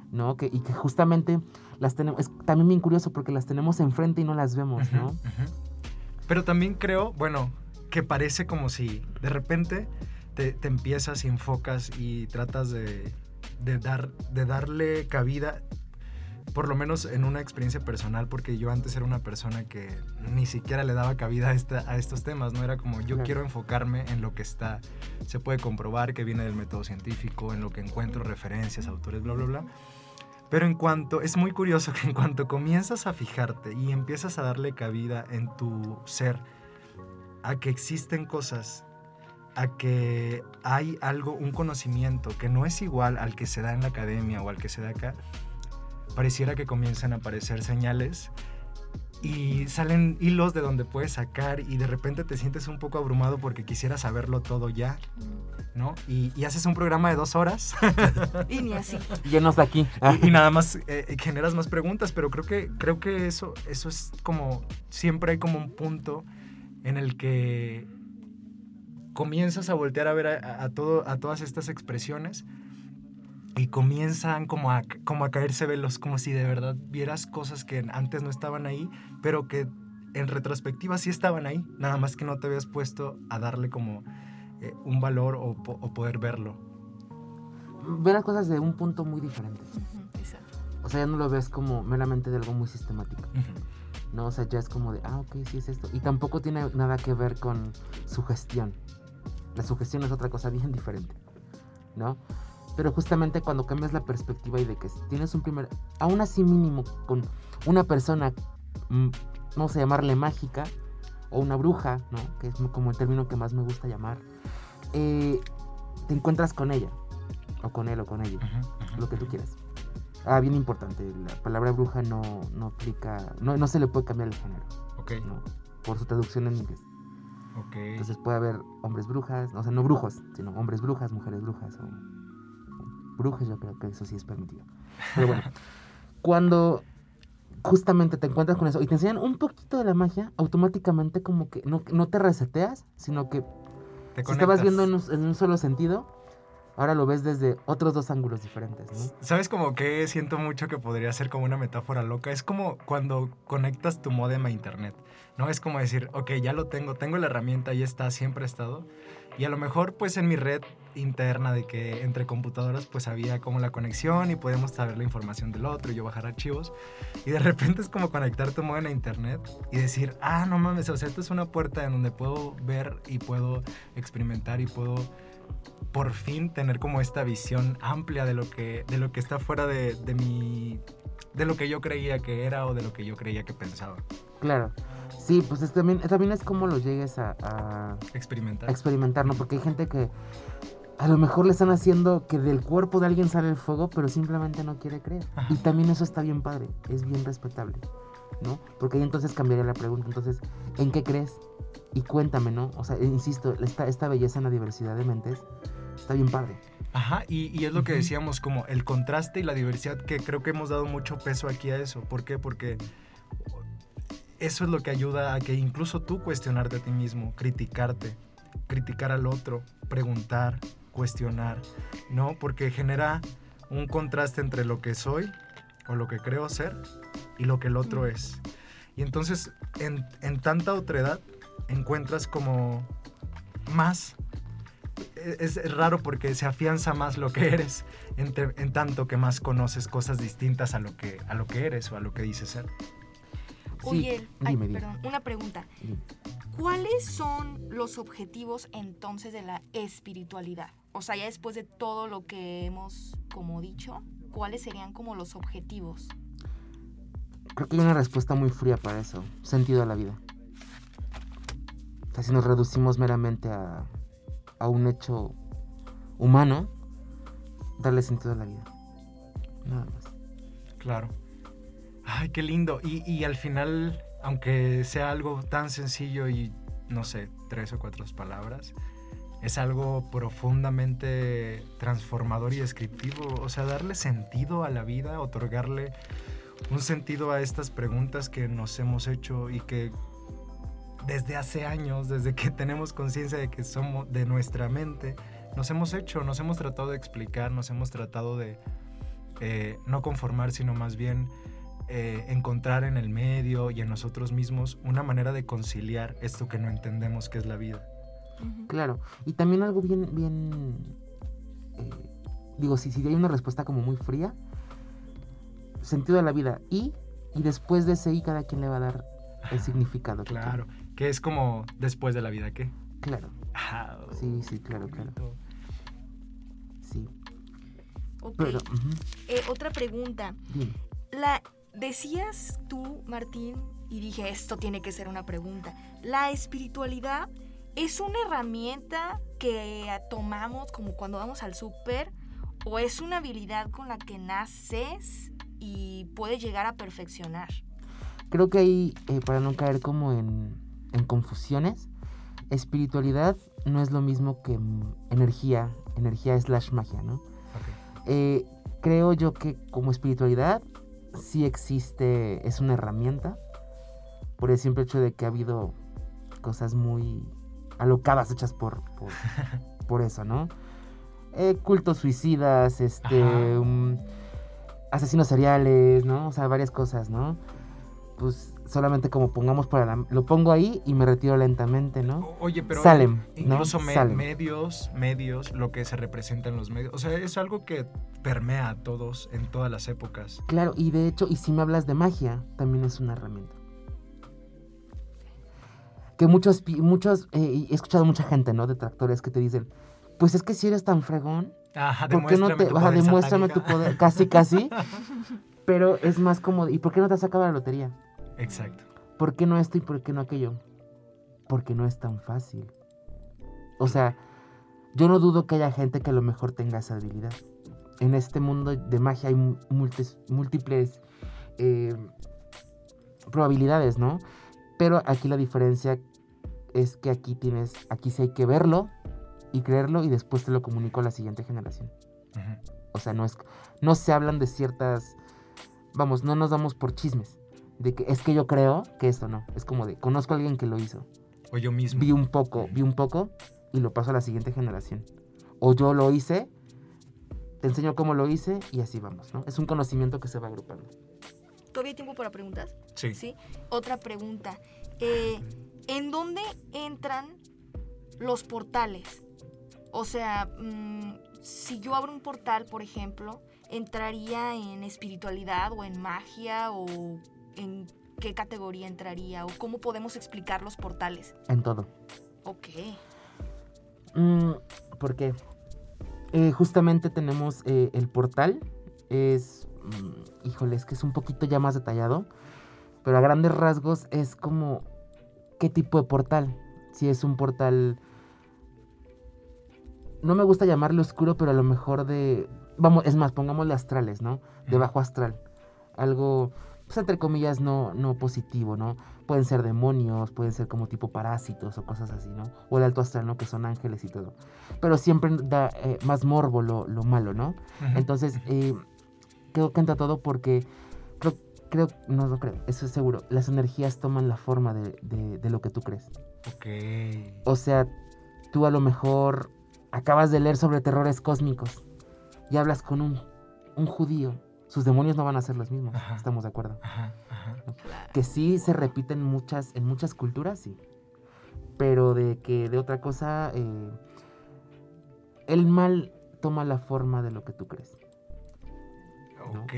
¿no? Que, y que justamente las tenemos, es también bien curioso porque las tenemos enfrente y no las vemos, ¿no? Pero también creo, bueno, que parece como si de repente te, te empiezas y enfocas y tratas de, de dar, de darle cabida, por lo menos en una experiencia personal, porque yo antes era una persona que ni siquiera le daba cabida a, esta- a estos temas, ¿no? Era como yo quiero enfocarme en lo que está, se puede comprobar que viene del método científico, en lo que encuentro referencias, autores, bla, bla, bla. Pero en cuanto, es muy curioso que en cuanto comienzas a fijarte y empiezas a darle cabida en tu ser a que existen cosas, a que hay algo, un conocimiento que no es igual al que se da en la academia o al que se da acá, pareciera que comienzan a aparecer señales y salen hilos de donde puedes sacar y de repente te sientes un poco abrumado porque quisieras saberlo todo ya, ¿no? Y, y haces un programa de dos horas Y ni así. Llenos de aquí. y, y nada más eh, generas más preguntas, pero creo que, creo que eso, eso es como, siempre hay como un punto en el que comienzas a voltear a ver a, a todo, a todas estas expresiones y comienzan como a, como a caerse velos, como si de verdad vieras cosas que antes no estaban ahí, pero que en retrospectiva sí estaban ahí, nada más que no te habías puesto a darle como eh, un valor o, o poder verlo. Ver las cosas de un punto muy diferente. Exacto. O sea, ya no lo ves como meramente de algo muy sistemático. ¿no? O sea, ya es como de, ah, ok, sí es esto. Y tampoco tiene nada que ver con sugestión. La sugestión es otra cosa bien diferente, ¿no? Pero justamente cuando cambias la perspectiva y de que tienes un primer, aún así mínimo, con una persona, mm, vamos a llamarle mágica, o una bruja, ¿no? Que es como el término que más me gusta llamar, eh, te encuentras con ella, o con él, o con ella, lo que tú quieras. Ah, bien importante, la palabra bruja no, no aplica, no, no se le puede cambiar el género, Ok, ¿no? Por su traducción en inglés. ok. Entonces puede haber hombres brujas, o sea, no brujos, sino hombres brujas, mujeres brujas, o brujas, yo creo que eso sí es permitido. Pero bueno, cuando justamente te encuentras con eso y te enseñan un poquito de la magia, automáticamente como que no, no te reseteas, sino que Te si estabas viendo en un, en un solo sentido, ahora lo ves desde otros dos ángulos diferentes, ¿no? ¿Sabes como que siento mucho que podría ser como una metáfora loca? Es como cuando conectas tu modem a internet, ¿no? Es como decir, ok, ya lo tengo, tengo la herramienta, ahí está, siempre ha estado. Y a lo mejor pues en mi red interna de que entre computadoras pues había como la conexión y podíamos saber la información del otro y yo bajar archivos. Y de repente es como conectar tu modem a internet y decir, ah, no mames, o sea, esto es una puerta en donde puedo ver y puedo experimentar y puedo por fin tener como esta visión amplia de lo que, de lo que está fuera de, de mi... de lo que yo creía que era o de lo que yo creía que pensaba. Claro. Sí, pues es también, también es como lo llegues a, a- Experimentar. a experimentar, ¿no? Porque hay gente que a lo mejor le están haciendo que del cuerpo de alguien sale el fuego, pero simplemente no quiere creer. Ajá. Y también eso está bien padre, es bien respetable, ¿no? Porque ahí entonces cambiaría la pregunta. Entonces, ¿en qué crees? Y cuéntame, ¿no? O sea, insisto, esta, esta belleza en la diversidad de mentes está bien padre. Ajá, y, y es lo que decíamos, como el contraste y la diversidad, que creo que hemos dado mucho peso aquí a eso. ¿Por qué? Porque eso es lo que ayuda a que incluso tú cuestionarte a ti mismo, criticarte, criticar al otro, preguntar, cuestionar, ¿no? Porque genera un contraste entre lo que soy o lo que creo ser y lo que el otro es. Y entonces, en, en tanta otredad, encuentras como más es, raro porque se afianza más lo que eres en, te- en tanto que más conoces cosas distintas a lo que a lo que eres o a lo que dices ser. Sí, Oye, ay, dime, dime. perdón, una pregunta. Dime. ¿Cuáles son los objetivos entonces de la espiritualidad? O sea, ya después de todo lo que hemos como dicho, ¿cuáles serían como los objetivos? Creo que hay una respuesta muy fría para eso. Sentido a la vida. O sea, si nos reducimos meramente a, a un hecho humano, darle sentido a la vida. Nada más. Claro. Ay, qué lindo. Y, y al final, aunque sea algo tan sencillo y no sé, tres o cuatro palabras, es algo profundamente transformador y descriptivo. O sea, darle sentido a la vida, otorgarle un sentido a estas preguntas que nos hemos hecho y que desde hace años, desde que tenemos conciencia de que somos de nuestra mente, nos hemos hecho, nos hemos tratado de explicar, nos hemos tratado de eh, no conformar, sino más bien eh, encontrar en el medio y en nosotros mismos una manera de conciliar esto que no entendemos que es la vida. Claro. Y también algo bien, bien. eh, digo, si, si hay una respuesta como muy fría, sentido de la vida. Y, y después de ese y cada quien le va a dar el significado. que Claro, que es como después de la vida, ¿qué? Claro. Ah, Sí, sí, claro, claro. Sí. Ok. Pero, Eh, otra pregunta. dime. La decías tú, Martín, y dije, esto tiene que ser una pregunta. ¿La espiritualidad es una herramienta que tomamos como cuando vamos al súper o es una habilidad con la que naces y puedes llegar a perfeccionar? Creo que ahí, eh, para no caer como en, en confusiones, espiritualidad no es lo mismo que mm, energía, energía slash magia, ¿no? Eh, creo yo que como espiritualidad sí existe, es una herramienta, por el simple hecho de que ha habido cosas muy alocadas hechas por, por, por eso, ¿no? eh, cultos suicidas, este, um, asesinos seriales, ¿no? O sea, varias cosas, ¿no? Pues solamente como pongamos para la... Lo pongo ahí y me retiro lentamente, ¿no? Oye, pero Salem, ¿no? incluso me- Salem. medios, medios, lo que se representa en los medios, o sea, es algo que permea a todos en todas las épocas. Claro, y de hecho, y si me hablas de magia, también es una herramienta. Que muchos, muchos, eh, he escuchado mucha gente, ¿no? Detractores que te dicen, pues es que si eres tan fregón, Ajá, ¿por qué no te, tu poder demuéstrame tu poder? Casi, casi. Pero es más como, ¿y por qué no te has sacado la lotería? Exacto. ¿Por qué no esto y por qué no aquello? Porque no es tan fácil. O sea, yo no dudo que haya gente que a lo mejor tenga esa habilidad. En este mundo de magia hay múltiples eh, probabilidades, ¿no? Pero aquí la diferencia es que aquí tienes, aquí sí hay que verlo y creerlo y después te lo comunico a la siguiente generación. O sea, no es, no se hablan de ciertas, vamos, no nos damos por chismes. De que es que yo creo que esto no. Es como de, conozco a alguien que lo hizo. O yo mismo. Vi un poco, vi un poco y lo paso a la siguiente generación. O yo lo hice, te enseño cómo lo hice y así vamos, ¿no? Es un conocimiento que se va agrupando. ¿Todavía hay tiempo para preguntas? Sí. Sí. Otra pregunta. Eh, ¿En dónde entran los portales? O sea, mm, si yo abro un portal, por ejemplo, ¿entraría en espiritualidad o en magia o en qué categoría entraría? ¿O cómo podemos explicar los portales? En todo. Ok. Mm, ¿Por qué? Eh, justamente tenemos eh, el portal. Es. mm, híjole, es que es un poquito ya más detallado. Pero a grandes rasgos es como. ¿Qué tipo de portal? Si es un portal. No me gusta llamarlo oscuro, pero a lo mejor de. Vamos, es más, pongámosle astrales, ¿no? De bajo astral. Algo, pues entre comillas, no, no positivo, ¿no? Pueden ser demonios, pueden ser como tipo parásitos o cosas así, ¿no? O el alto astral, ¿no? Que son ángeles y todo. Pero siempre da eh, más morbo lo, lo malo, ¿no? Entonces, eh, creo que entra todo porque creo, creo, no lo creo, eso es seguro. Las energías toman la forma de, de- de lo que tú crees. Ok. O sea, tú a lo mejor acabas de leer sobre terrores cósmicos y hablas con un, un judío. Sus demonios no van a ser los mismos, Ajá. estamos de acuerdo. Ajá. Que sí se repiten en muchas, en muchas culturas, sí. Pero de que de otra cosa, eh, el mal toma la forma de lo que tú crees. ¿no? Ok.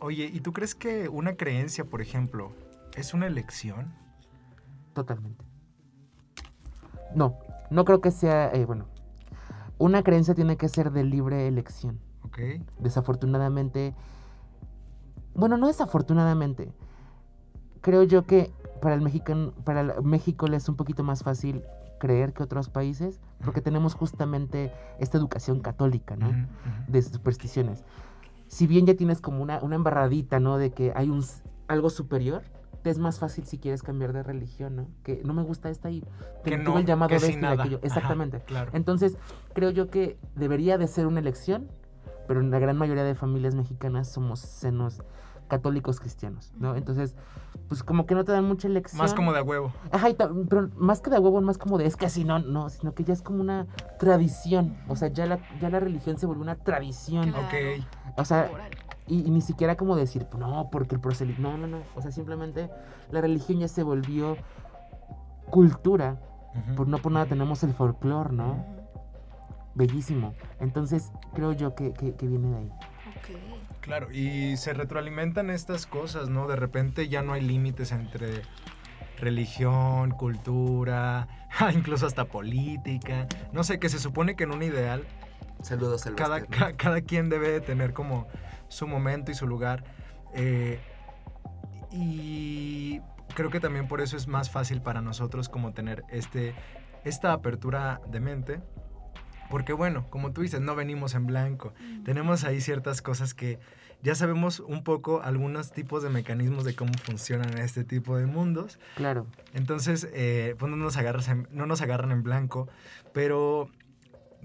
Oye, ¿y tú crees que una creencia, por ejemplo, es una elección? Totalmente. No, no creo que sea, eh, bueno, una creencia tiene que ser de libre elección. Ok. Desafortunadamente, bueno, no desafortunadamente, creo yo que para el mexicano, para el- México le es un poquito más fácil creer que otros países, porque tenemos justamente esta educación católica, ¿no? De supersticiones. Si bien ya tienes como una, una embarradita, ¿no? De que hay un, algo superior, te es más fácil si quieres cambiar de religión, ¿no? Que no me gusta esta y Que tengo no, el llamado que de este y. Ajá, Exactamente. claro. Entonces, creo yo que debería de ser una elección, pero en la gran mayoría de familias mexicanas somos senos católicos cristianos, ¿no? Entonces, pues como que no te dan mucha elección. Más como de a huevo. Ajá, y pero más que de huevo, más como de es que así no, no, sino que ya es como una tradición. O sea, ya la, ya la religión se volvió una tradición. Claro. Ok. O sea, y, y ni siquiera como decir, no, porque el proselitismo. No, no, no. O sea, simplemente la religión ya se volvió cultura. Por, no por nada tenemos el folclore, ¿no? Bellísimo. Entonces, creo yo que, que- que viene de ahí. Ok. Claro, y se retroalimentan estas cosas, ¿no? De repente ya no hay límites entre religión, cultura, incluso hasta política. No sé, que se supone que en un ideal Saludos al cada, ca- cada quien debe de tener como su momento y su lugar. eh, y creo que también por eso es más fácil para nosotros como tener este, esta apertura de mente. Porque bueno, como tú dices, no venimos en blanco. Tenemos ahí ciertas cosas que ya sabemos un poco algunos tipos de mecanismos de cómo funcionan este tipo de mundos. Claro. Entonces, eh, pues no nos, agarras en- no nos agarran en blanco, pero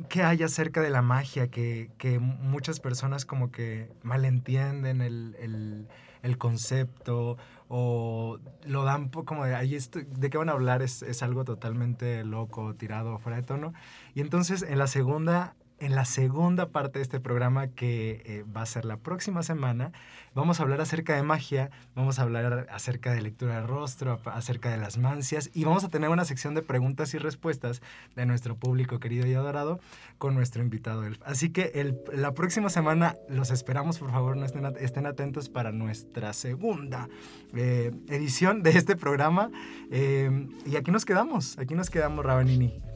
¿qué hay acerca de la magia que, que muchas personas como que malentienden el, el- el concepto o lo dan como de, ahí de qué van a hablar es, es algo totalmente loco, tirado, fuera de tono? Y entonces en la segunda en la segunda parte de este programa que eh, va a ser la próxima semana. Vamos a hablar acerca de magia, vamos a hablar acerca de lectura de rostro, acerca de las mancias y vamos a tener una sección de preguntas y respuestas de nuestro público querido y adorado con nuestro invitado. Así que la próxima semana los esperamos, por favor, no estén, estén atentos para nuestra segunda eh, edición de este programa. Eh, y aquí nos quedamos, aquí nos quedamos, Rabanini.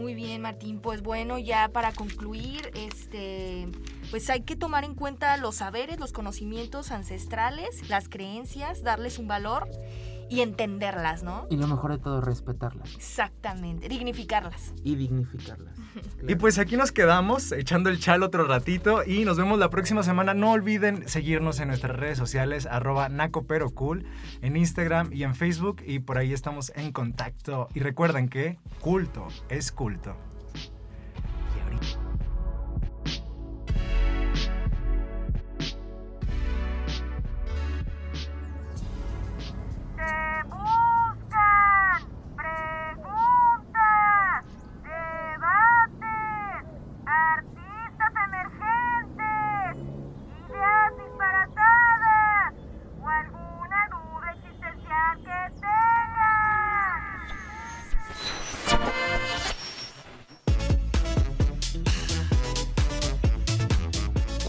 Muy bien, Martín. Pues bueno, ya para concluir, este, pues hay que tomar en cuenta los saberes, los conocimientos ancestrales, las creencias, darles un valor y entenderlas, ¿no? Y lo mejor de todo, respetarlas. Exactamente, dignificarlas. Y dignificarlas. Y pues aquí nos quedamos echando el chal otro ratito y nos vemos la próxima semana. No olviden seguirnos en nuestras redes sociales, arroba nacoperocool, en Instagram y en Facebook y por ahí estamos en contacto. Y recuerden que culto es culto.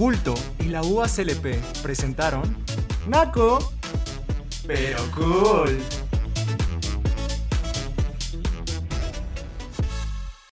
Culto y la UACLP presentaron Naco, pero cool.